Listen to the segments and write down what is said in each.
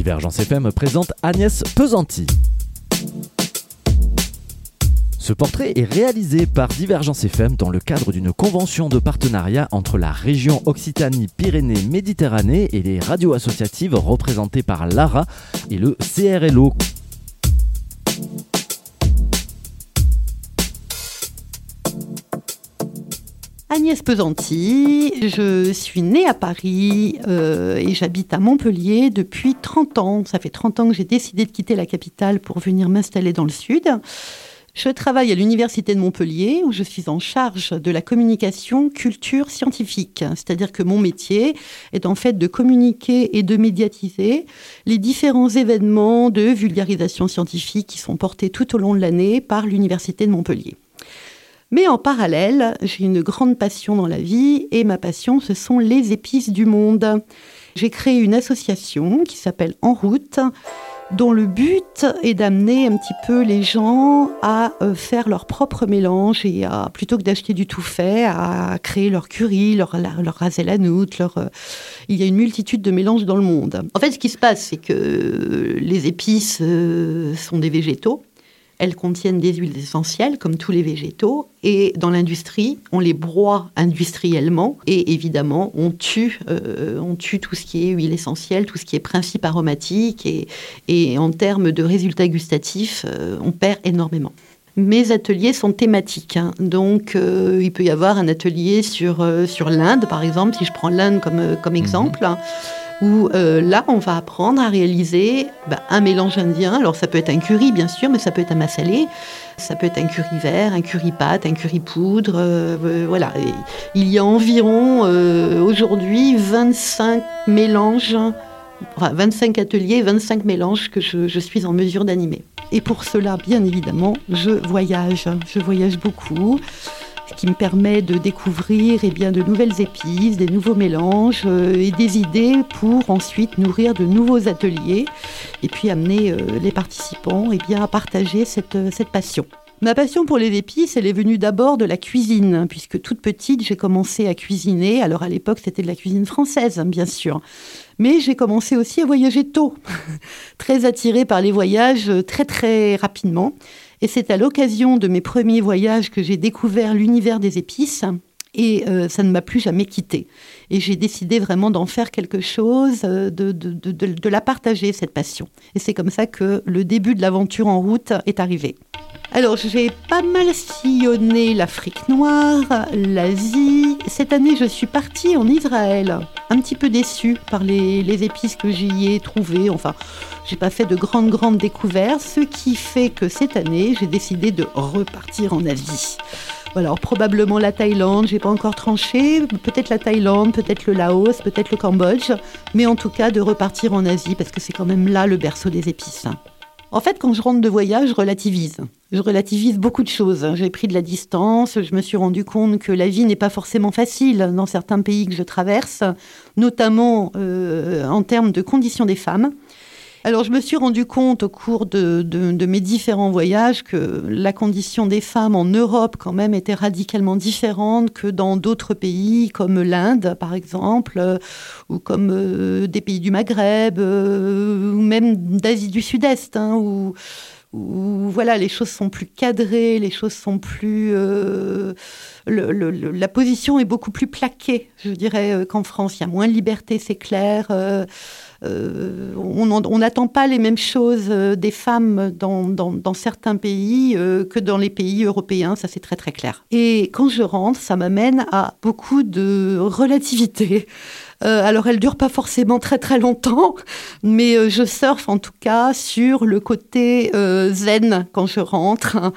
Divergence FM présente Agnès Pesanti. Ce portrait est réalisé par Divergence FM dans le cadre d'une convention de partenariat entre la région Occitanie-Pyrénées-Méditerranée et les radios associatives représentées par l'ARA et le CRLO. Agnès Pesanti, je suis née à Paris euh, et j'habite à Montpellier depuis 30 ans. Ça fait 30 ans que j'ai décidé de quitter la capitale pour venir m'installer dans le sud. Je travaille à l'Université de Montpellier où je suis en charge de la communication culture scientifique. C'est-à-dire que mon métier est en fait de communiquer et de médiatiser les différents événements de vulgarisation scientifique qui sont portés tout au long de l'année par l'Université de Montpellier. Mais en parallèle, j'ai une grande passion dans la vie et ma passion, ce sont les épices du monde. J'ai créé une association qui s'appelle En route dont le but est d'amener un petit peu les gens à euh, faire leur propre mélange et à, plutôt que d'acheter du tout fait, à créer leur curry, leur, leur la leur, euh, il y a une multitude de mélanges dans le monde. En fait, ce qui se passe, c'est que les épices euh, sont des végétaux elles contiennent des huiles essentielles, comme tous les végétaux. Et dans l'industrie, on les broie industriellement. Et évidemment, on tue, euh, on tue tout ce qui est huile essentielle, tout ce qui est principe aromatique. Et, en termes de résultats gustatifs, euh, on perd énormément. Mes ateliers sont thématiques. Hein. Donc, euh, il peut y avoir un atelier sur, sur l'Inde, par exemple, si je prends l'Inde comme, comme mhm. exemple où euh, là, on va apprendre à réaliser bah, un mélange indien. Alors, ça peut être un curry, bien sûr, mais ça peut être un massalé, ça peut être un curry vert, un curry pâte, un curry poudre. Euh, euh, voilà. il y a environ aujourd'hui 25 mélanges, enfin 25 ateliers, 25 mélanges que je, je suis en mesure d'animer. Et pour cela, bien évidemment, je voyage. Je voyage beaucoup qui me permet de découvrir eh bien, de nouvelles épices, des nouveaux mélanges euh, et des idées pour ensuite nourrir de nouveaux ateliers et puis amener euh, les participants eh bien, à partager cette, euh, cette passion. Ma passion pour les épices, elle est venue d'abord de la cuisine, hein, puisque toute petite, j'ai commencé à cuisiner. Alors à l'époque, c'était de la cuisine française, hein, bien sûr. Mais j'ai commencé aussi à voyager tôt, très attirée par les voyages très très rapidement. Et c'est à l'occasion de mes premiers voyages que j'ai découvert l'univers des épices. Et euh, ça ne m'a plus jamais quitté. Et j'ai décidé vraiment d'en faire quelque chose, euh, de, de, de, la partager, cette passion. Et c'est comme ça que le début de l'aventure en route est arrivé. Alors, j'ai pas mal sillonné l'Afrique noire, l'Asie. Cette année, je suis partie en Israël. Un petit peu déçue par les, épices que j'y ai trouvées. Enfin, j'ai pas fait de grandes, grandes découvertes. Ce qui fait que cette année, j'ai décidé de repartir en Asie. Alors probablement la Thaïlande, j'ai pas encore tranché, peut-être la Thaïlande, peut-être le Laos, peut-être le Cambodge, mais en tout cas de repartir en Asie parce que c'est quand même là le berceau des épices. En fait, quand je rentre de voyage, je relativise. Je relativise beaucoup de choses. J'ai pris de la distance, je me suis rendu compte que la vie n'est pas forcément facile dans certains pays que je traverse, notamment euh, en termes de conditions des femmes. Alors je me suis rendu compte au cours de, mes différents voyages que la condition des femmes en Europe quand même était radicalement différente que dans d'autres pays comme l'Inde par exemple, euh, ou comme euh, des pays du Maghreb, euh, ou même d'Asie du Sud-Est, hein, où, voilà, les choses sont plus cadrées, les choses sont plus... la position est beaucoup plus plaquée, je dirais, qu'en France. Il y a moins de liberté, c'est clair. Euh, on n'attend pas les mêmes choses euh, des femmes dans, certains pays euh, que dans les pays européens, ça c'est très très clair. Et quand je rentre, ça m'amène à beaucoup de relativité. alors, elle dure pas forcément très très longtemps, mais je surfe en tout cas sur le côté zen quand je rentre.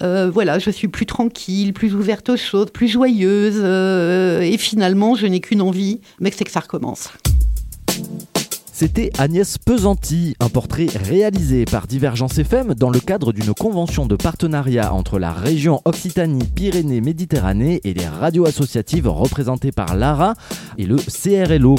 voilà, je suis plus tranquille, plus ouverte aux choses, plus joyeuse, et finalement, je n'ai qu'une envie, mais c'est que ça recommence. C'était Agnès Pesanti, un portrait réalisé par Divergence FM dans le cadre d'une convention de partenariat entre la région Occitanie-Pyrénées-Méditerranée et les radios associatives représentées par l'ARA et le CRLO.